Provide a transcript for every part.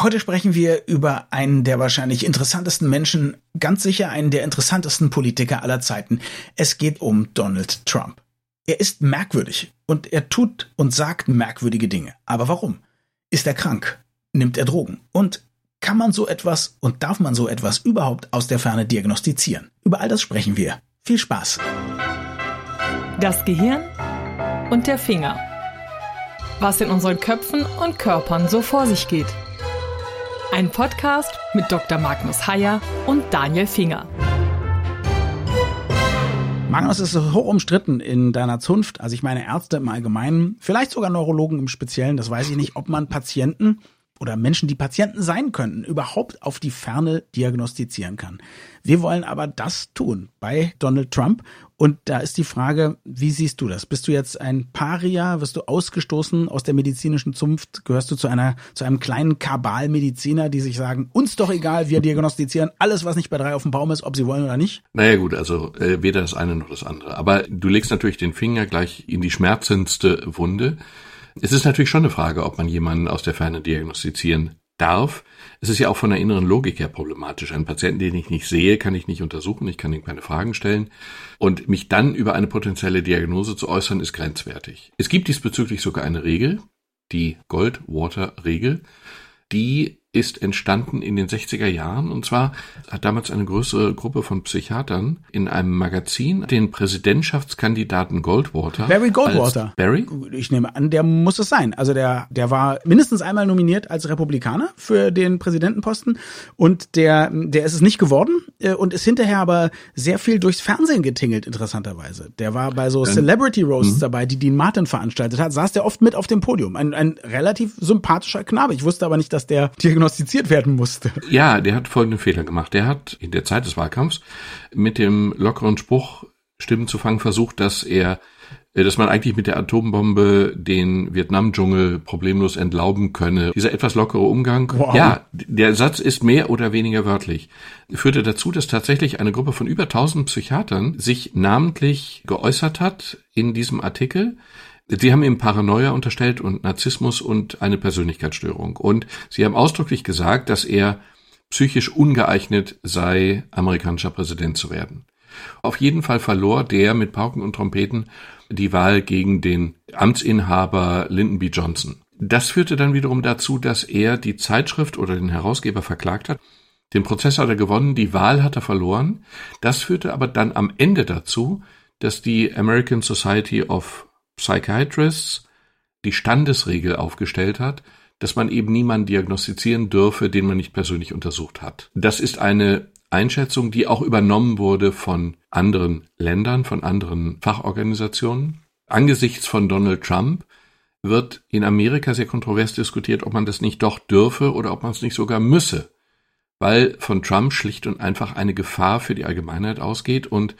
Heute sprechen wir über einen der wahrscheinlich interessantesten Menschen, ganz sicher einen der interessantesten Politiker aller Zeiten. Es geht um Donald Trump. Er ist merkwürdig und er tut und sagt merkwürdige Dinge. Aber warum? Ist er krank? Nimmt er Drogen? Und kann man so etwas und darf man so etwas überhaupt aus der Ferne diagnostizieren? Über all das sprechen wir. Viel Spaß. Das Gehirn und der Finger. Was in unseren Köpfen und Körpern so vor sich geht. Ein Podcast mit Dr. Magnus Heyer und Daniel Finger. Magnus ist hoch umstritten in deiner Zunft. Also ich meine Ärzte im Allgemeinen, vielleicht sogar Neurologen im Speziellen. Das weiß ich nicht, ob man Patienten oder Menschen, die Patienten sein könnten, überhaupt auf die Ferne diagnostizieren kann. Wir wollen aber das tun bei Donald Trump. Und da ist die Frage, wie siehst du das? Bist du jetzt ein Paria? Wirst du ausgestoßen aus der medizinischen Zunft? Gehörst du zu einer, zu einem kleinen Kabal die sich sagen, uns doch egal, wir diagnostizieren alles, was nicht bei drei auf dem Baum ist, ob sie wollen oder nicht? Naja gut, also äh, weder das eine noch das andere. Aber du legst natürlich den Finger gleich in die schmerzendste Wunde. Es ist natürlich schon eine Frage, ob man jemanden aus der Ferne diagnostizieren darf. Es ist ja auch von der inneren Logik her problematisch. Einen Patienten, den ich nicht sehe, kann ich nicht untersuchen, ich kann ihm keine Fragen stellen. Und mich dann über eine potenzielle Diagnose zu äußern, ist grenzwertig. Es gibt diesbezüglich sogar eine Regel, die Goldwater-Regel, die ist entstanden in den 60er Jahren. Und zwar hat damals eine größere Gruppe von Psychiatern in einem Magazin den Präsidentschaftskandidaten Goldwater. Barry Goldwater. Barry? Ich nehme an, der muss es sein. Also der, der war mindestens einmal nominiert als Republikaner für den Präsidentenposten und der, der ist es nicht geworden äh, und ist hinterher aber sehr viel durchs Fernsehen getingelt, interessanterweise. Der war bei so Celebrity Roasts mhm. dabei, die Dean Martin veranstaltet hat, saß der oft mit auf dem Podium. Ein, ein relativ sympathischer Knabe. Ich wusste aber nicht, dass der diagnostiziert werden musste. Ja, der hat folgenden Fehler gemacht. Der hat in der Zeit des Wahlkampfs mit dem lockeren Spruch Stimmen zu fangen versucht, dass er äh, dass man eigentlich mit der Atombombe den Vietnam-Dschungel problemlos entlauben könne. Dieser etwas lockere Umgang, wow. ja, der Satz ist mehr oder weniger wörtlich, führte dazu, dass tatsächlich eine Gruppe von über 1000 Psychiatern sich namentlich geäußert hat in diesem Artikel, Sie haben ihm Paranoia unterstellt und Narzissmus und eine Persönlichkeitsstörung. Und Sie haben ausdrücklich gesagt, dass er psychisch ungeeignet sei, amerikanischer Präsident zu werden. Auf jeden Fall verlor der mit Pauken und Trompeten die Wahl gegen den Amtsinhaber Lyndon B. Johnson. Das führte dann wiederum dazu, dass er die Zeitschrift oder den Herausgeber verklagt hat. Den Prozess hat er gewonnen, die Wahl hat er verloren. Das führte aber dann am Ende dazu, dass die American Society of Psychiatrists die Standesregel aufgestellt hat, dass man eben niemanden diagnostizieren dürfe, den man nicht persönlich untersucht hat. Das ist eine Einschätzung, die auch übernommen wurde von anderen Ländern, von anderen Fachorganisationen. Angesichts von Donald Trump wird in Amerika sehr kontrovers diskutiert, ob man das nicht doch dürfe oder ob man es nicht sogar müsse, weil von Trump schlicht und einfach eine Gefahr für die Allgemeinheit ausgeht und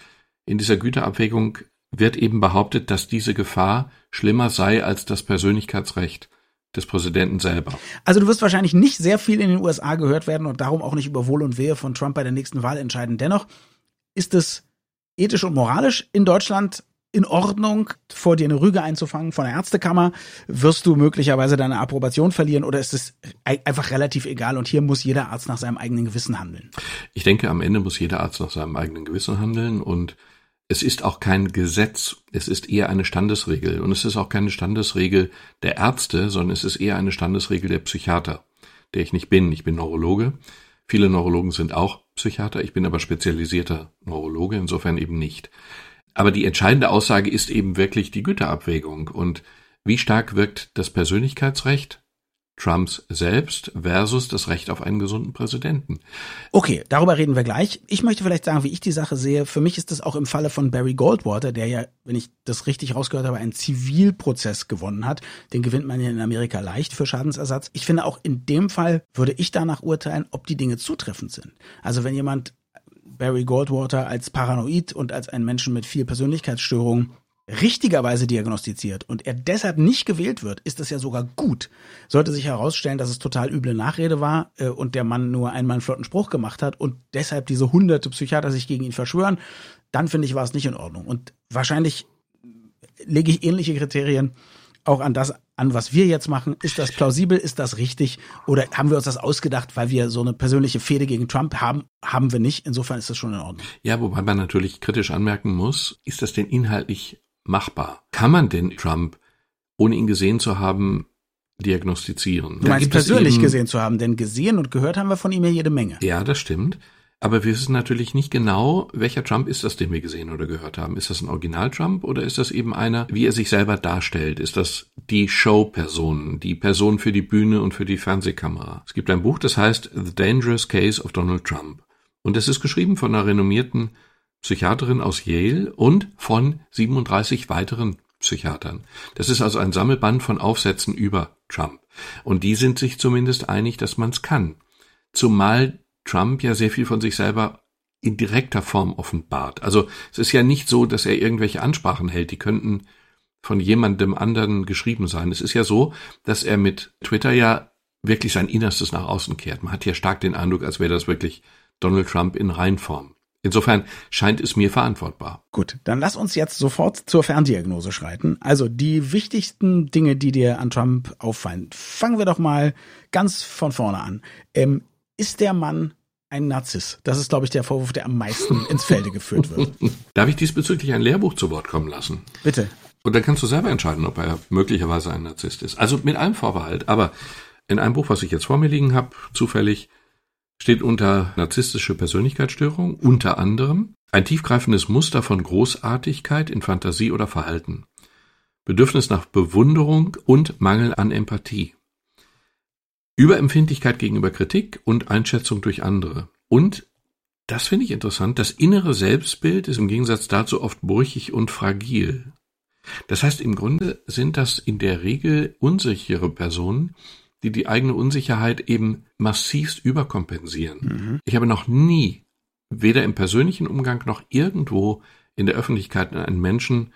in dieser Güterabwägung wird eben behauptet, dass diese Gefahr schlimmer sei als das Persönlichkeitsrecht des Präsidenten selber. Also du wirst wahrscheinlich nicht sehr viel in den USA gehört werden und darum auch nicht über Wohl und Wehe von Trump bei der nächsten Wahl entscheiden. Dennoch ist es ethisch und moralisch in Deutschland in Ordnung, vor dir eine Rüge einzufangen von der Ärztekammer? Wirst du möglicherweise deine Approbation verlieren oder ist es einfach relativ egal und hier muss jeder Arzt nach seinem eigenen Gewissen handeln? Ich denke, am Ende muss jeder Arzt nach seinem eigenen Gewissen handeln und es ist auch kein Gesetz, es ist eher eine Standesregel. Und es ist auch keine Standesregel der Ärzte, sondern es ist eher eine Standesregel der Psychiater, der ich nicht bin. Ich bin Neurologe. Viele Neurologen sind auch Psychiater, ich bin aber spezialisierter Neurologe, insofern eben nicht. Aber die entscheidende Aussage ist eben wirklich die Güterabwägung. Und wie stark wirkt das Persönlichkeitsrecht Trumps selbst versus das Recht auf einen gesunden Präsidenten. Okay, darüber reden wir gleich. Ich möchte vielleicht sagen, wie ich die Sache sehe. Für mich ist das auch im Falle von Barry Goldwater, der ja, wenn ich das richtig rausgehört habe, einen Zivilprozess gewonnen hat. Den gewinnt man ja in Amerika leicht für Schadensersatz. Ich finde auch in dem Fall würde ich danach urteilen, ob die Dinge zutreffend sind. Also wenn jemand Barry Goldwater als paranoid und als ein Menschen mit viel Persönlichkeitsstörungen richtigerweise diagnostiziert und er deshalb nicht gewählt wird, ist das ja sogar gut. Sollte sich herausstellen, dass es total üble Nachrede war äh, und der Mann nur einmal einen flotten Spruch gemacht hat und deshalb diese hunderte Psychiater sich gegen ihn verschwören, dann finde ich, war es nicht in Ordnung. Und wahrscheinlich lege ich ähnliche Kriterien auch an das an, was wir jetzt machen. Ist das plausibel? Ist das richtig? Oder haben wir uns das ausgedacht, weil wir so eine persönliche Fehde gegen Trump haben? Haben wir nicht. Insofern ist das schon in Ordnung. Ja, wobei man natürlich kritisch anmerken muss, ist das denn inhaltlich machbar? Kann man denn Trump, ohne ihn gesehen zu haben, diagnostizieren? Du meinst persönlich eben, gesehen zu haben, denn gesehen und gehört haben wir von ihm ja jede Menge. Ja, das stimmt. Aber wir wissen natürlich nicht genau, welcher Trump ist das, den wir gesehen oder gehört haben. Ist das ein Original-Trump oder ist das eben einer, wie er sich selber darstellt? Ist das die Show-Person, die Person für die Bühne und für die Fernsehkamera? Es gibt ein Buch, das heißt The Dangerous Case of Donald Trump. Und es ist geschrieben von einer renommierten Psychiaterin aus Yale und von 37 weiteren Psychiatern. Das ist also ein Sammelband von Aufsätzen über Trump. Und die sind sich zumindest einig, dass man es kann. Zumal Trump ja sehr viel von sich selber in direkter Form offenbart. Also es ist ja nicht so, dass er irgendwelche Ansprachen hält, die könnten von jemandem anderen geschrieben sein. Es ist ja so, dass er mit Twitter ja wirklich sein Innerstes nach außen kehrt. Man hat ja stark den Eindruck, als wäre das wirklich Donald Trump in Reinform. Insofern scheint es mir verantwortbar. Gut, dann lass uns jetzt sofort zur Ferndiagnose schreiten. Also die wichtigsten Dinge, die dir an Trump auffallen. Fangen wir doch mal ganz von vorne an. Ähm, ist der Mann ein Narzisst? Das ist, glaube ich, der Vorwurf, der am meisten ins Felde geführt wird. Darf ich diesbezüglich ein Lehrbuch zu Wort kommen lassen? Bitte. Und dann kannst du selber entscheiden, ob er möglicherweise ein Narzisst ist. Also mit einem Vorbehalt. Aber in einem Buch, was ich jetzt vor mir liegen habe, zufällig, steht unter narzisstische Persönlichkeitsstörung unter anderem ein tiefgreifendes Muster von Großartigkeit in Fantasie oder Verhalten, Bedürfnis nach Bewunderung und Mangel an Empathie, Überempfindlichkeit gegenüber Kritik und Einschätzung durch andere. Und das finde ich interessant. Das innere Selbstbild ist im Gegensatz dazu oft brüchig und fragil. Das heißt, im Grunde sind das in der Regel unsichere Personen, die die eigene Unsicherheit eben massivst überkompensieren. Mhm. Ich habe noch nie, weder im persönlichen Umgang noch irgendwo in der Öffentlichkeit einen Menschen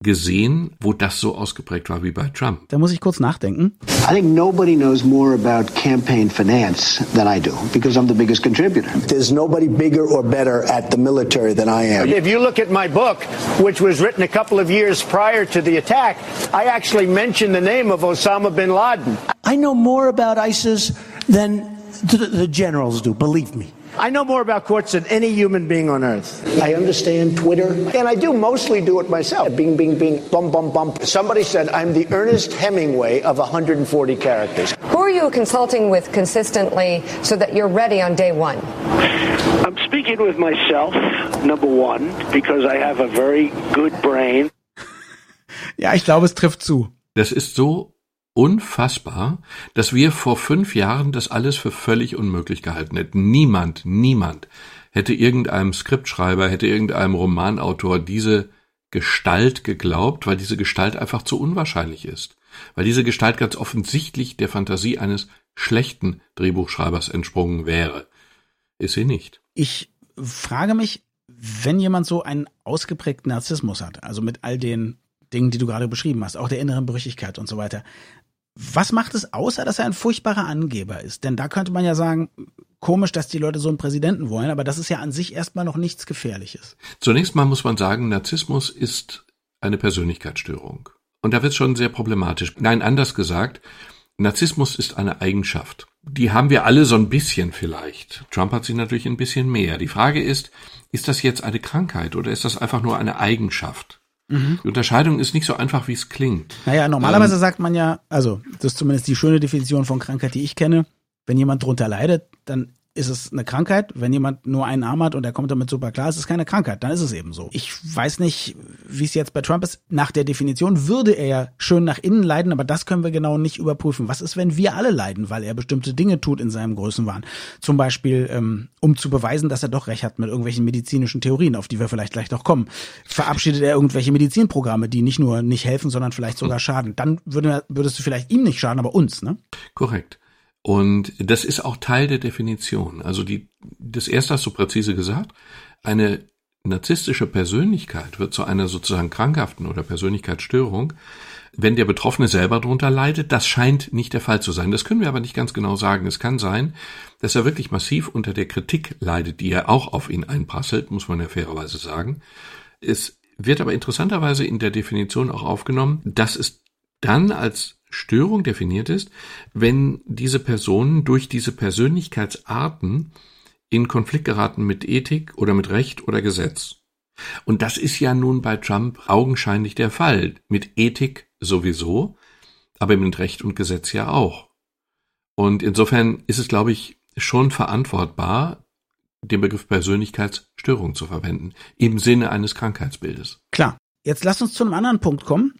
gesehen, wo das so ausgeprägt war wie bei Trump. Da muss ich kurz nachdenken. I think nobody knows more about campaign finance than I do because I'm the biggest contributor. There's nobody bigger or better at the military than I am. If you look at my book, which was written a couple of years prior to the attack, I actually mentioned the name of Osama bin Laden. I know more about ISIS than the generals do, believe me. I know more about courts than any human being on earth. I understand Twitter. And I do mostly do it myself. Bing, bing, bing, bum, bum, bum. Somebody said I'm the Ernest Hemingway of 140 characters. Who are you consulting with consistently so that you're ready on day one? I'm speaking with myself, number one, because I have a very good brain. Ja, ich glaube, es trifft zu. Das ist so unfassbar, dass wir vor fünf Jahren das alles für völlig unmöglich gehalten hätten. Niemand, niemand hätte irgendeinem Skriptschreiber, hätte irgendeinem Romanautor diese Gestalt geglaubt, weil diese Gestalt einfach zu unwahrscheinlich ist. Weil diese Gestalt ganz offensichtlich der Fantasie eines schlechten Drehbuchschreibers entsprungen wäre. Ist sie nicht. Ich frage mich, wenn jemand so einen ausgeprägten Narzissmus hat, also mit all den Dingen, die du gerade beschrieben hast, auch der inneren Brüchigkeit und so weiter, was macht es außer, dass er ein furchtbarer Angeber ist? Denn da könnte man ja sagen, komisch, dass die Leute so einen Präsidenten wollen, aber das ist ja an sich erstmal noch nichts Gefährliches. Zunächst mal muss man sagen, Narzissmus ist eine Persönlichkeitsstörung. Und da wird es schon sehr problematisch. Nein, anders gesagt, Narzissmus ist eine Eigenschaft. Die haben wir alle so ein bisschen vielleicht. Trump hat sie natürlich ein bisschen mehr. Die Frage ist, ist das jetzt eine Krankheit oder ist das einfach nur eine Eigenschaft? Mhm. Die Unterscheidung ist nicht so einfach, wie es klingt. Naja, normalerweise ähm, sagt man ja, also das ist zumindest die schöne Definition von Krankheit, die ich kenne. Wenn jemand drunter leidet, dann ist es eine Krankheit. Wenn jemand nur einen Arm hat und er kommt damit super klar, ist es keine Krankheit. Dann ist es eben so. Ich weiß nicht, wie es jetzt bei Trump ist. Nach der Definition würde er ja schön nach innen leiden, aber das können wir genau nicht überprüfen. Was ist, wenn wir alle leiden, weil er bestimmte Dinge tut in seinem Größenwahn? Zum Beispiel, ähm, um zu beweisen, dass er doch recht hat mit irgendwelchen medizinischen Theorien, auf die wir vielleicht gleich noch kommen. Verabschiedet er irgendwelche Medizinprogramme, die nicht nur nicht helfen, sondern vielleicht sogar schaden. Dann würde, würdest du vielleicht ihm nicht schaden, aber uns, ne? Korrekt. Und das ist auch Teil der Definition. Also die, das erste hast du präzise gesagt. Eine narzisstische Persönlichkeit wird zu einer sozusagen krankhaften oder Persönlichkeitsstörung, wenn der Betroffene selber darunter leidet. Das scheint nicht der Fall zu sein. Das können wir aber nicht ganz genau sagen. Es kann sein, dass er wirklich massiv unter der Kritik leidet, die ja auch auf ihn einprasselt, muss man ja fairerweise sagen. Es wird aber interessanterweise in der Definition auch aufgenommen, dass es dann als Störung definiert ist, wenn diese Personen durch diese Persönlichkeitsarten in Konflikt geraten mit Ethik oder mit Recht oder Gesetz. Und das ist ja nun bei Trump augenscheinlich der Fall. Mit Ethik sowieso, aber mit Recht und Gesetz ja auch. Und insofern ist es, glaube ich, schon verantwortbar, den Begriff Persönlichkeitsstörung zu verwenden, im Sinne eines Krankheitsbildes. Klar. Jetzt lass uns zu einem anderen Punkt kommen.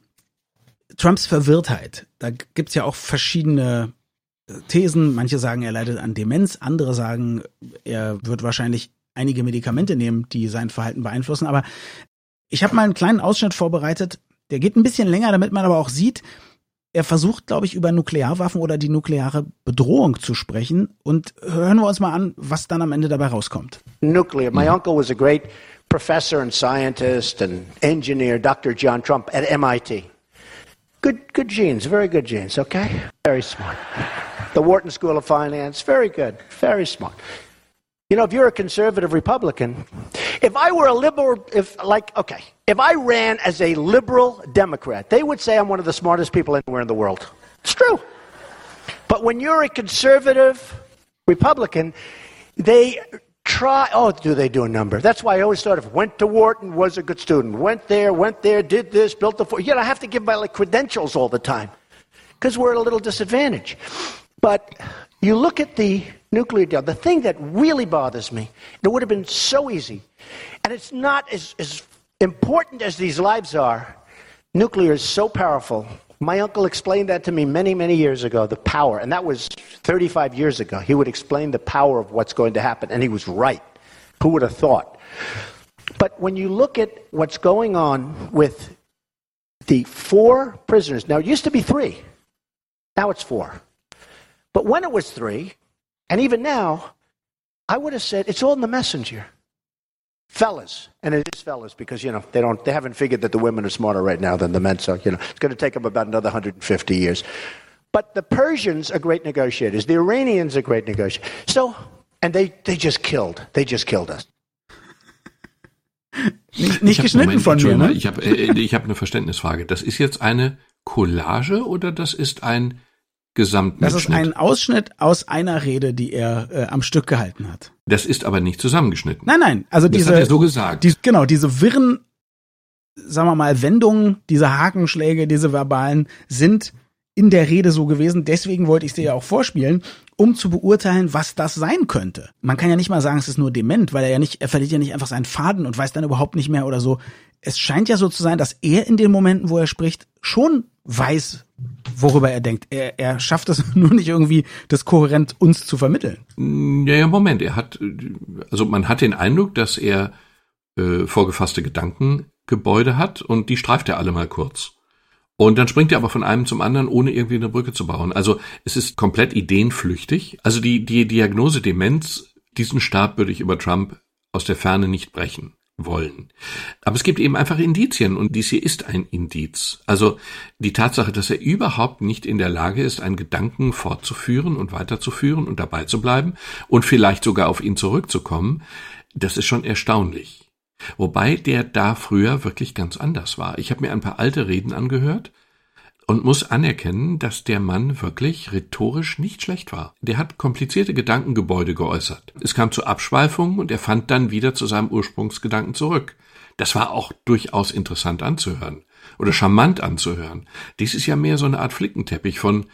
Trumps Verwirrtheit. Da gibt's ja auch verschiedene äh, Thesen. Manche sagen, er leidet an Demenz, andere sagen, er wird wahrscheinlich einige Medikamente nehmen, die sein Verhalten beeinflussen. Aber ich habe mal einen kleinen Ausschnitt vorbereitet. Der geht ein bisschen länger, damit man aber auch sieht, er versucht, glaube ich, über Nuklearwaffen oder die nukleare Bedrohung zu sprechen. Und hören wir uns mal an, was dann am Ende dabei rauskommt. Nuclear. My uncle was a great professor and scientist and engineer, Dr. John Trump at MIT. Good, good genes, very good genes, okay? Very smart. The Wharton School of Finance, very good, very smart. You know, if you're a conservative Republican, if I were a liberal, if like, okay, if I ran as a liberal Democrat, they would say I'm one of the smartest people anywhere in the world. It's true. But when you're a conservative Republican, they try, oh, do they do a number? That's why I always thought of went to Wharton, was a good student, went there, went there, did this, built the, you know, I have to give my like credentials all the time because we're at a little disadvantage. But you look at the nuclear deal, the thing that really bothers me, it would have been so easy, and it's not as, as important as these lives are, nuclear is so powerful. My uncle explained that to me many, many years ago, the power, and that was 35 years ago. He would explain the power of what's going to happen, and he was right. Who would have thought? But when you look at what's going on with the four prisoners, now it used to be three, now it's four. But when it was three, and even now, I would have said it's all in the messenger. Fellas, and it is fellas because you know they don't they haven't figured that the women are smarter right now than the men, so you know it's going to take them about another 150 years. But the Persians are great negotiators. The Iranians are great negotiators. So, and they they just killed. They just killed us. Nicht, nicht geschnitten Moment, von mir, ne? Ich habe äh, äh, ich hab eine Verständnisfrage. Das ist jetzt eine Collage oder das ist ein Gesamtmitschnitt. Das ist ein Ausschnitt aus einer Rede, die er äh, am Stück gehalten hat. Das ist aber nicht zusammengeschnitten. Nein, nein. Also das diese, hat er so gesagt. Die, genau, diese wirren, sagen wir mal, Wendungen, diese Hakenschläge, diese verbalen sind in der Rede so gewesen. Deswegen wollte ich sie ja auch vorspielen, um zu beurteilen, was das sein könnte. Man kann ja nicht mal sagen, es ist nur dement, weil er ja nicht, er verliert ja nicht einfach seinen Faden und weiß dann überhaupt nicht mehr oder so. Es scheint ja so zu sein, dass er in den Momenten, wo er spricht, schon weiß, worüber er denkt. Er, er schafft es nur nicht irgendwie, das kohärent uns zu vermitteln. Ja, ja, Moment. Er hat, also man hat den Eindruck, dass er äh, vorgefasste Gedankengebäude hat und die streift er alle mal kurz. Und dann springt er aber von einem zum anderen, ohne irgendwie eine Brücke zu bauen. Also es ist komplett ideenflüchtig. Also die, die Diagnose Demenz, diesen Stab würde ich über Trump aus der Ferne nicht brechen wollen. Aber es gibt eben einfach Indizien und dies hier ist ein Indiz. Also die Tatsache, dass er überhaupt nicht in der Lage ist, einen Gedanken fortzuführen und weiterzuführen und dabei zu bleiben und vielleicht sogar auf ihn zurückzukommen, das ist schon erstaunlich. Wobei der da früher wirklich ganz anders war. Ich habe mir ein paar alte Reden angehört und muss anerkennen, dass der Mann wirklich rhetorisch nicht schlecht war. Der hat komplizierte Gedankengebäude geäußert. Es kam zu Abschweifungen und er fand dann wieder zu seinem Ursprungsgedanken zurück. Das war auch durchaus interessant anzuhören oder charmant anzuhören. Dies ist ja mehr so eine Art Flickenteppich von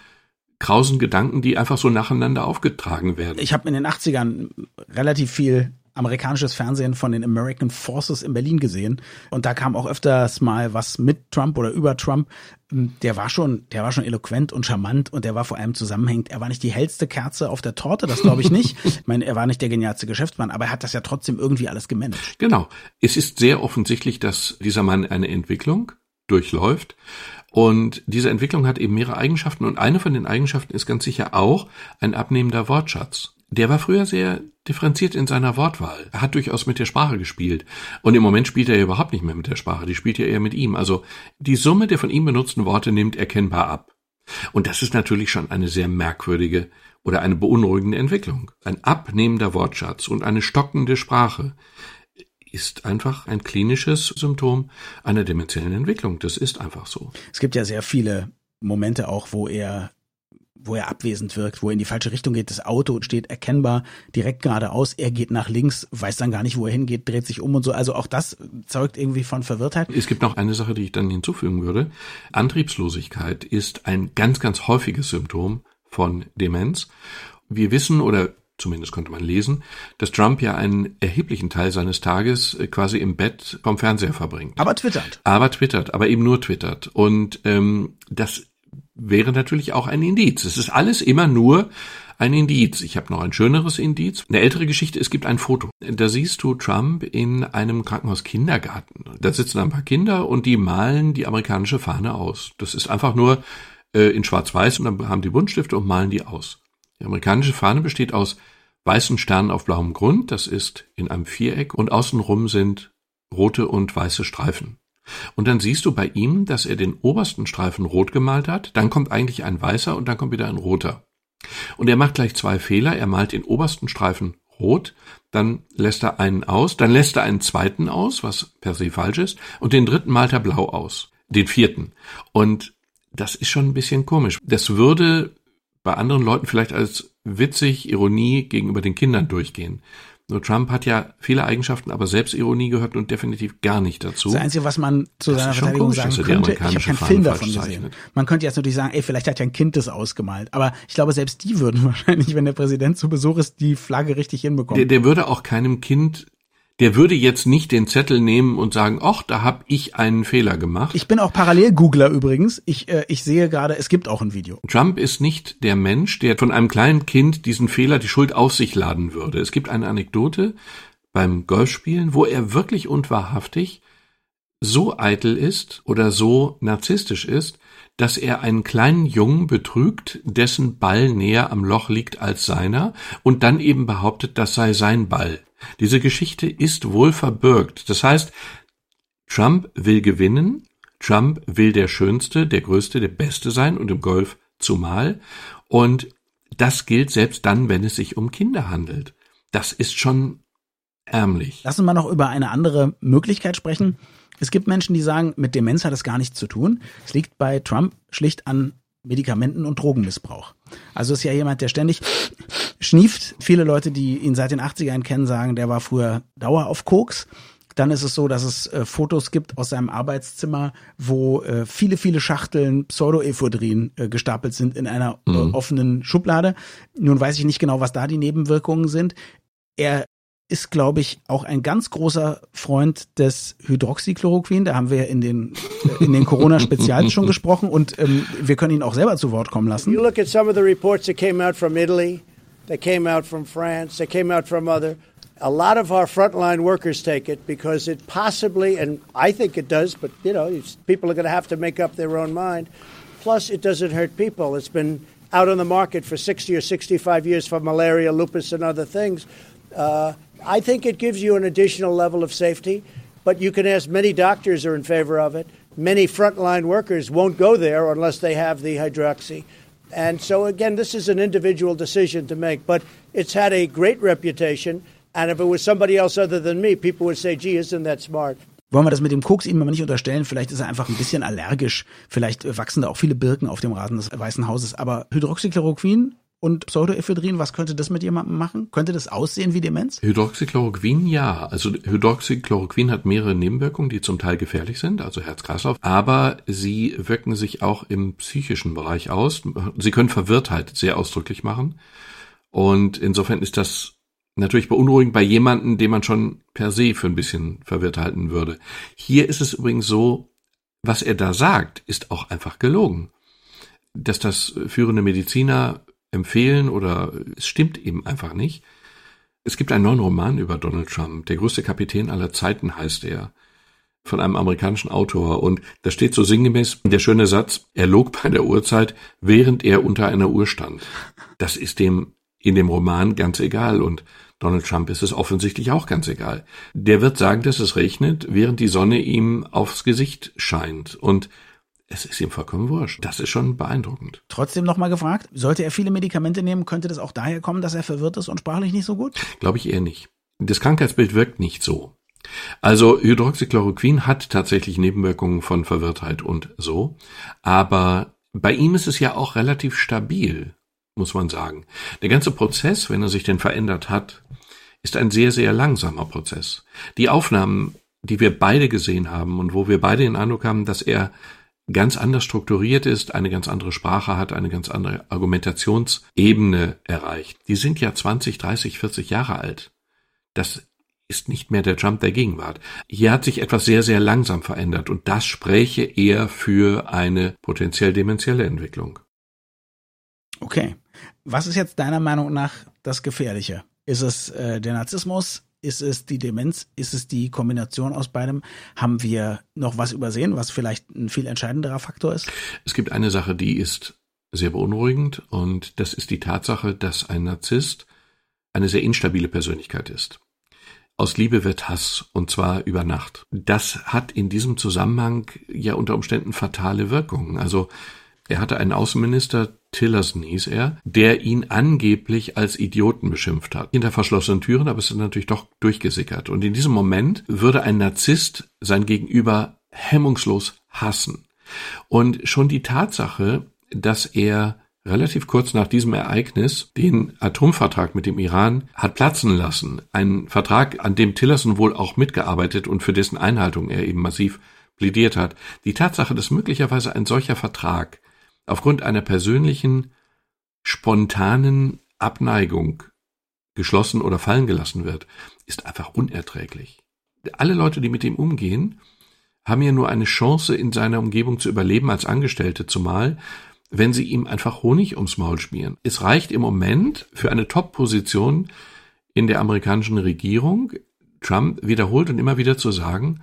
krausen Gedanken, die einfach so nacheinander aufgetragen werden. Ich habe in den 80ern relativ viel amerikanisches Fernsehen von den American Forces in Berlin gesehen und da kam auch öfters mal was mit Trump oder über Trump. Ähm, der war schon, der war schon eloquent und charmant und der war vor allem zusammenhängend. Er war nicht die hellste Kerze auf der Torte, das glaube ich nicht. ich meine, er war nicht der genialste Geschäftsmann, aber er hat das ja trotzdem irgendwie alles gemanagt. Genau. Es ist sehr offensichtlich, dass dieser Mann eine Entwicklung durchläuft. Und diese Entwicklung hat eben mehrere Eigenschaften und eine von den Eigenschaften ist ganz sicher auch ein abnehmender Wortschatz. Der war früher sehr differenziert in seiner Wortwahl. Er hat durchaus mit der Sprache gespielt. Und im Moment spielt er ja überhaupt nicht mehr mit der Sprache, die spielt ja eher mit ihm. Also die Summe der von ihm benutzten Worte nimmt erkennbar ab. Und das ist natürlich schon eine sehr merkwürdige oder eine beunruhigende Entwicklung. Ein abnehmender Wortschatz und eine stockende Sprache ist einfach ein klinisches Symptom einer dementiellen Entwicklung. Das ist einfach so. Es gibt ja sehr viele Momente auch, wo er wo er abwesend wirkt, wo er in die falsche Richtung geht. Das Auto steht erkennbar direkt geradeaus. Er geht nach links, weiß dann gar nicht, wo er hingeht, dreht sich um und so. Also auch das zeugt irgendwie von Verwirrtheit. Es gibt noch eine Sache, die ich dann hinzufügen würde. Antriebslosigkeit ist ein ganz, ganz häufiges Symptom von Demenz. Wir wissen oder zumindest konnte man lesen, dass Trump ja einen erheblichen Teil seines Tages äh, quasi im Bett vom Fernseher verbringt. Aber twittert. Aber twittert, aber eben nur twittert. Und ähm, das wäre natürlich auch ein Indiz. Es ist alles immer nur ein Indiz. Ich habe noch ein schöneres Indiz. Eine ältere Geschichte, es gibt ein Foto. Da siehst du Trump in einem Krankenhaus-Kindergarten. Da sitzen ein paar Kinder und die malen die amerikanische Fahne aus. Das ist einfach nur äh, in schwarz-weiß und dann haben die Buntstifte und malen die aus. Die amerikanische Fahne besteht aus weißen Sternen auf blauem Grund, das ist in einem Viereck, und außenrum sind rote und weiße Streifen. Und dann siehst du bei ihm, dass er den obersten Streifen rot gemalt hat, dann kommt eigentlich ein weißer und dann kommt wieder ein roter. Und er macht gleich zwei Fehler, er malt den obersten Streifen rot, dann lässt er einen aus, dann lässt er einen zweiten aus, was per se falsch ist, und den dritten malt er blau aus, den vierten. Und das ist schon ein bisschen komisch. Das würde bei anderen Leuten vielleicht als witzig, Ironie gegenüber den Kindern durchgehen. Nur Trump hat ja viele Eigenschaften, aber Selbstironie gehört nun definitiv gar nicht dazu. Das Einzige, was man zu Das seiner Verteidigung komisch, sagen könnte, ich habe keinen Film davon gesehen. Man könnte jetzt natürlich sagen, ey, vielleicht hat ja ein Kind das ausgemalt. Aber ich glaube, selbst die würden wahrscheinlich, wenn der Präsident zu Besuch ist, die Flagge richtig hinbekommen. Der, der würde auch keinem Kind, der würde jetzt nicht den Zettel nehmen und sagen, ach, da hab ich einen Fehler gemacht. ich bin auch Parallel-Googler übrigens. Ich, äh, ich sehe gerade, es gibt auch ein Video. Trump ist nicht der Mensch, der von einem kleinen Kind diesen Fehler, die Schuld auf sich laden würde. Es gibt eine Anekdote beim Golfspielen, wo er wirklich und wahrhaftig so eitel ist oder so narzisstisch ist, dass er einen kleinen Jungen betrügt, dessen Ball näher am Loch liegt als seiner und dann eben behauptet, das sei sein Ball. Diese Geschichte ist wohl verbirgt. Das heißt, Trump will gewinnen, Trump will der Schönste, der Größte, der Beste sein und im Golf zumal. Und das gilt selbst dann, wenn es sich um Kinder handelt. Das ist schon ärmlich. Lass uns mal noch über eine andere Möglichkeit sprechen. Es gibt Menschen, die sagen, mit Demenz hat es gar nichts zu tun. Es liegt bei Trump schlicht an Medikamenten- und Drogenmissbrauch. Also ist ja jemand, der ständig schnieft. Viele Leute, die ihn seit den 80ern kennen, sagen, der war früher Dauer auf Koks. Dann ist es so, dass es äh, Fotos gibt aus seinem Arbeitszimmer, wo äh, viele, viele Schachteln Pseudoephedrin äh, gestapelt sind in einer äh, offenen Schublade. Nun weiß ich nicht genau, was da die Nebenwirkungen sind. Er ist, glaube ich, auch ein ganz großer Freund des Hydroxychloroquin. Da haben wir in den, in den Corona-Spezials schon gesprochen und ähm, wir können ihn auch selber zu Wort kommen lassen. You look at some of the reports that came out from Italy, that came out from France, that came out from other. A lot of our frontline workers take it because it possibly, and I think it does, but you know, people are going to have to make up their own mind. Plus, it doesn't hurt people. It's been out on the market for 60 or 65 years for malaria, lupus, and other things. Uh, I think it gives you an additional level of safety, but you can ask many doctors are in favor of it. Many frontline workers won't go there unless they have the hydroxy. And so, again, this is an individual decision to make, but it's had a great reputation. And if it was somebody else other than me, people would say, gee, isn't that smart? Wollen wir das mit dem Koks ihm aber nicht unterstellen? Vielleicht ist er einfach ein bisschen allergisch. Vielleicht wachsen da auch viele Birken auf dem Rasen des Weißen Hauses. Aber Hydroxychloroquin und Pseudoephedrin, was könnte das mit jemandem machen? Könnte das aussehen wie Demenz? Hydroxychloroquin ja. Also Hydroxychloroquin hat mehrere Nebenwirkungen, die zum Teil gefährlich sind, also Herz-Kreislauf, aber sie wirken sich auch im psychischen Bereich aus. Sie können Verwirrtheit sehr ausdrücklich machen. Und insofern ist das natürlich beunruhigend bei jemandem, den man schon per se für ein bisschen verwirrt halten würde. Hier ist es übrigens so, was er da sagt, ist auch einfach gelogen. Dass das führende Mediziner empfehlen oder es stimmt eben einfach nicht. Es gibt einen neuen Roman über Donald Trump. Der größte Kapitän aller Zeiten heißt er. Von einem amerikanischen Autor. Und da steht so sinngemäß der schöne Satz, er log bei der Uhrzeit, während er unter einer Uhr stand. Das ist dem in dem Roman ganz egal. Und Donald Trump ist es offensichtlich auch ganz egal. Der wird sagen, dass es regnet, während die Sonne ihm aufs Gesicht scheint. Und es ist ihm vollkommen wurscht. Das ist schon beeindruckend. Trotzdem nochmal gefragt, sollte er viele Medikamente nehmen, könnte das auch daher kommen, dass er verwirrt ist und sprachlich nicht so gut? Glaube ich eher nicht. Das Krankheitsbild wirkt nicht so. Also Hydroxychloroquin hat tatsächlich Nebenwirkungen von Verwirrtheit und so, aber bei ihm ist es ja auch relativ stabil, muss man sagen. Der ganze Prozess, wenn er sich denn verändert hat, ist ein sehr, sehr langsamer Prozess. Die Aufnahmen, die wir beide gesehen haben und wo wir beide den Eindruck haben, dass er ganz anders strukturiert ist, eine ganz andere Sprache hat, eine ganz andere Argumentationsebene erreicht. Die sind ja 20, 30, 40 Jahre alt. Das ist nicht mehr der Trump der Gegenwart. Hier hat sich etwas sehr, sehr langsam verändert und das spräche eher für eine potenziell dementielle Entwicklung. Okay. Was ist jetzt deiner Meinung nach das Gefährliche? Ist es äh, der Narzissmus? Ist es die Demenz? Ist es die Kombination aus beidem? Haben wir noch was übersehen, was vielleicht ein viel entscheidenderer Faktor ist? Es gibt eine Sache, die ist sehr beunruhigend und das ist die Tatsache, dass ein Narzisst eine sehr instabile Persönlichkeit ist. Aus Liebe wird Hass und zwar über Nacht. Das hat in diesem Zusammenhang ja unter Umständen fatale Wirkungen. Also er hatte einen Außenminister, Tillerson hieß er, der ihn angeblich als Idioten beschimpft hat. Hinter verschlossenen Türen, aber es ist natürlich doch durchgesickert. Und in diesem Moment würde ein Narzisst sein Gegenüber hemmungslos hassen. Und schon die Tatsache, dass er relativ kurz nach diesem Ereignis den Atomvertrag mit dem Iran hat platzen lassen. Ein Vertrag, an dem Tillerson wohl auch mitgearbeitet und für dessen Einhaltung er eben massiv plädiert hat. Die Tatsache, dass möglicherweise ein solcher Vertrag aufgrund einer persönlichen, spontanen Abneigung geschlossen oder fallen gelassen wird, ist einfach unerträglich. Alle Leute, die mit ihm umgehen, haben ja nur eine Chance, in seiner Umgebung zu überleben als Angestellte, zumal wenn sie ihm einfach Honig ums Maul schmieren. Es reicht im Moment für eine Top-Position in der amerikanischen Regierung, Trump wiederholt und immer wieder zu sagen,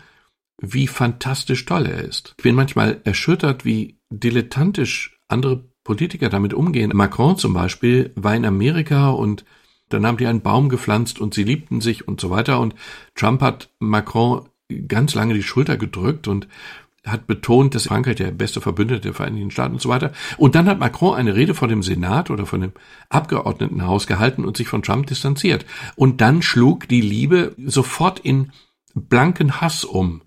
wie fantastisch toll er ist. Ich bin manchmal erschüttert, wie dilettantisch andere Politiker damit umgehen. Macron zum Beispiel war in Amerika und dann haben die einen Baum gepflanzt und sie liebten sich und so weiter. Und Trump hat Macron ganz lange die Schulter gedrückt und hat betont, dass Frankreich der beste Verbündete der Vereinigten Staaten und so weiter. Und dann hat Macron eine Rede vor dem Senat oder von dem Abgeordnetenhaus gehalten und sich von Trump distanziert. Und dann schlug die Liebe sofort in blanken Hass um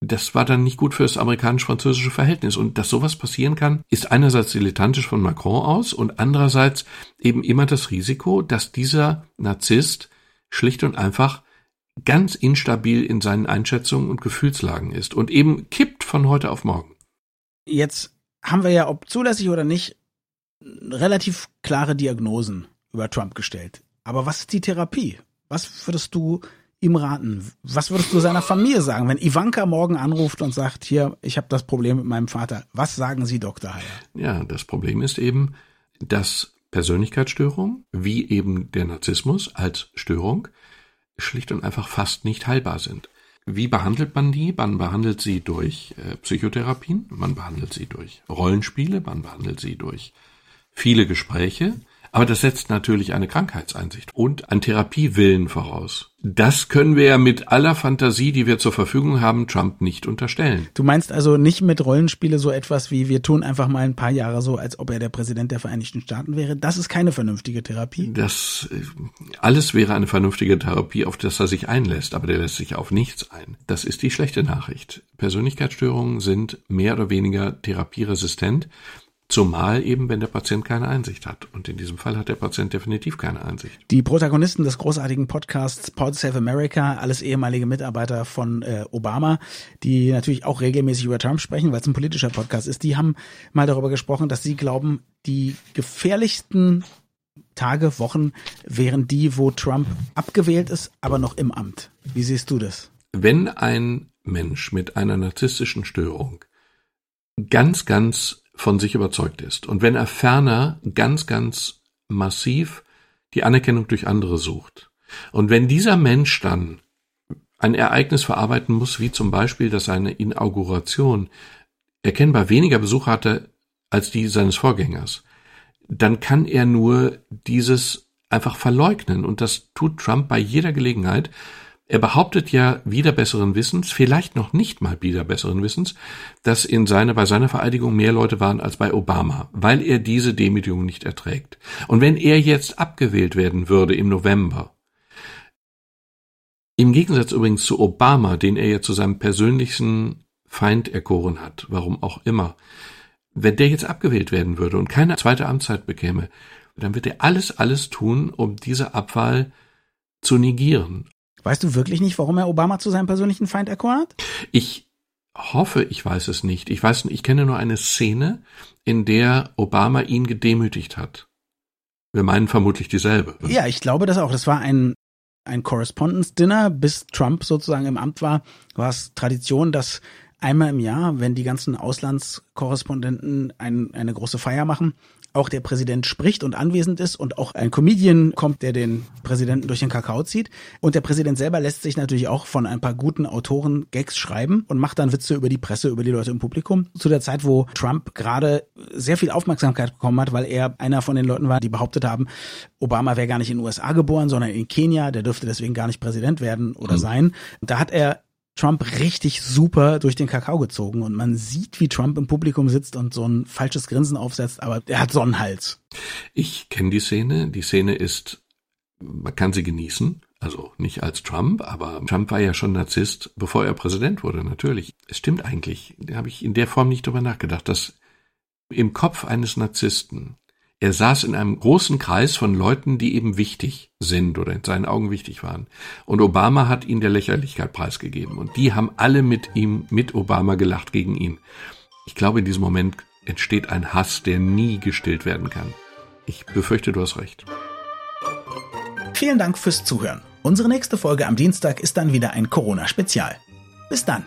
das war dann nicht gut für das amerikanisch-französische Verhältnis. Und dass sowas passieren kann, ist einerseits dilettantisch von Macron aus und andererseits eben immer das Risiko, dass dieser Narzisst schlicht und einfach ganz instabil in seinen Einschätzungen und Gefühlslagen ist und eben kippt von heute auf morgen. Jetzt haben wir ja, ob zulässig oder nicht, relativ klare Diagnosen über Trump gestellt. Aber was ist die Therapie? Was würdest du ihm raten? Was würdest du seiner Familie sagen, wenn Ivanka morgen anruft und sagt, hier, ich habe das Problem mit meinem Vater? Was sagen Sie, Dr. Heyer? Ja, das Problem ist eben, dass Persönlichkeitsstörungen, wie eben der Narzissmus als Störung, schlicht und einfach fast nicht heilbar sind. Wie behandelt man die? Man behandelt sie durch äh, Psychotherapien, man behandelt sie durch Rollenspiele, man behandelt sie durch viele Gespräche, aber das setzt natürlich eine Krankheitseinsicht und ein Therapiewillen voraus. Das können wir ja mit aller Fantasie, die wir zur Verfügung haben, Trump nicht unterstellen. Du meinst also nicht mit Rollenspiele so etwas wie wir tun einfach mal ein paar Jahre so, als ob er der Präsident der Vereinigten Staaten wäre. Das ist keine vernünftige Therapie. Das äh, alles wäre eine vernünftige Therapie, auf das er sich einlässt, aber der lässt sich auf nichts ein. Das ist die schlechte Nachricht. Persönlichkeitsstörungen sind mehr oder weniger therapieresistent. Zumal eben, wenn der Patient keine Einsicht hat. Und in diesem Fall hat der Patient definitiv keine Einsicht. Die Protagonisten des großartigen Podcasts Pod Save America, alles ehemalige Mitarbeiter von äh, Obama, die natürlich auch regelmäßig über Trump sprechen, weil es ein politischer Podcast ist, die haben mal darüber gesprochen, dass sie glauben, die gefährlichsten Tage, Wochen wären die, wo Trump abgewählt ist, aber noch im Amt. Wie siehst du das? Wenn ein Mensch mit einer narzisstischen Störung ganz, ganz von sich überzeugt ist. Und wenn er ferner ganz, ganz massiv die Anerkennung durch andere sucht. Und wenn dieser Mensch dann ein Ereignis verarbeiten muss, wie zum Beispiel, dass seine Inauguration erkennbar weniger Besucher hatte als die seines Vorgängers, dann kann er nur dieses einfach verleugnen. Und das tut Trump bei jeder Gelegenheit, er behauptet ja wieder besseren Wissens, vielleicht noch nicht mal wieder besseren Wissens, dass in seiner, bei seiner Vereidigung mehr Leute waren als bei Obama, weil er diese Demütigung nicht erträgt. Und wenn er jetzt abgewählt werden würde im November, im Gegensatz übrigens zu Obama, den er ja zu seinem persönlichen Feind erkoren hat, warum auch immer, wenn der jetzt abgewählt werden würde und keine zweite Amtszeit bekäme, dann wird er alles, alles tun, um diese Abwahl zu negieren. Weißt du wirklich nicht, warum er Obama zu seinem persönlichen Feind erkoren hat? Ich hoffe, ich weiß es nicht. Ich weiß, ich kenne nur eine Szene, in der Obama ihn gedemütigt hat. Wir meinen vermutlich dieselbe. Ja, ich glaube das auch. Das war ein, ein Correspondence Dinner, bis Trump sozusagen im Amt war, war es Tradition, dass einmal im Jahr, wenn die ganzen Auslandskorrespondenten ein, eine große Feier machen, auch der Präsident spricht und anwesend ist und auch ein Comedian kommt, der den Präsidenten durch den Kakao zieht. Und der Präsident selber lässt sich natürlich auch von ein paar guten Autoren Gags schreiben und macht dann Witze über die Presse, über die Leute im Publikum. Zu der Zeit, wo Trump gerade sehr viel Aufmerksamkeit bekommen hat, weil er einer von den Leuten war, die behauptet haben, Obama wäre gar nicht in den USA geboren, sondern in Kenia, der dürfte deswegen gar nicht Präsident werden oder mhm. sein. Da hat er Trump richtig super durch den Kakao gezogen und man sieht, wie Trump im Publikum sitzt und so ein falsches Grinsen aufsetzt, aber er hat Sonnenhals. Ich kenne die Szene. Die Szene ist, man kann sie genießen. Also nicht als Trump, aber Trump war ja schon Narzisst, bevor er Präsident wurde, natürlich. Es stimmt eigentlich. Da habe ich in der Form nicht drüber nachgedacht, dass im Kopf eines Narzissten er saß in einem großen Kreis von Leuten, die eben wichtig sind oder in seinen Augen wichtig waren. Und Obama hat ihn der Lächerlichkeit preisgegeben. Und die haben alle mit ihm, mit Obama gelacht gegen ihn. Ich glaube, in diesem Moment entsteht ein Hass, der nie gestillt werden kann. Ich befürchte, du hast recht. Vielen Dank fürs Zuhören. Unsere nächste Folge am Dienstag ist dann wieder ein Corona-Spezial. Bis dann.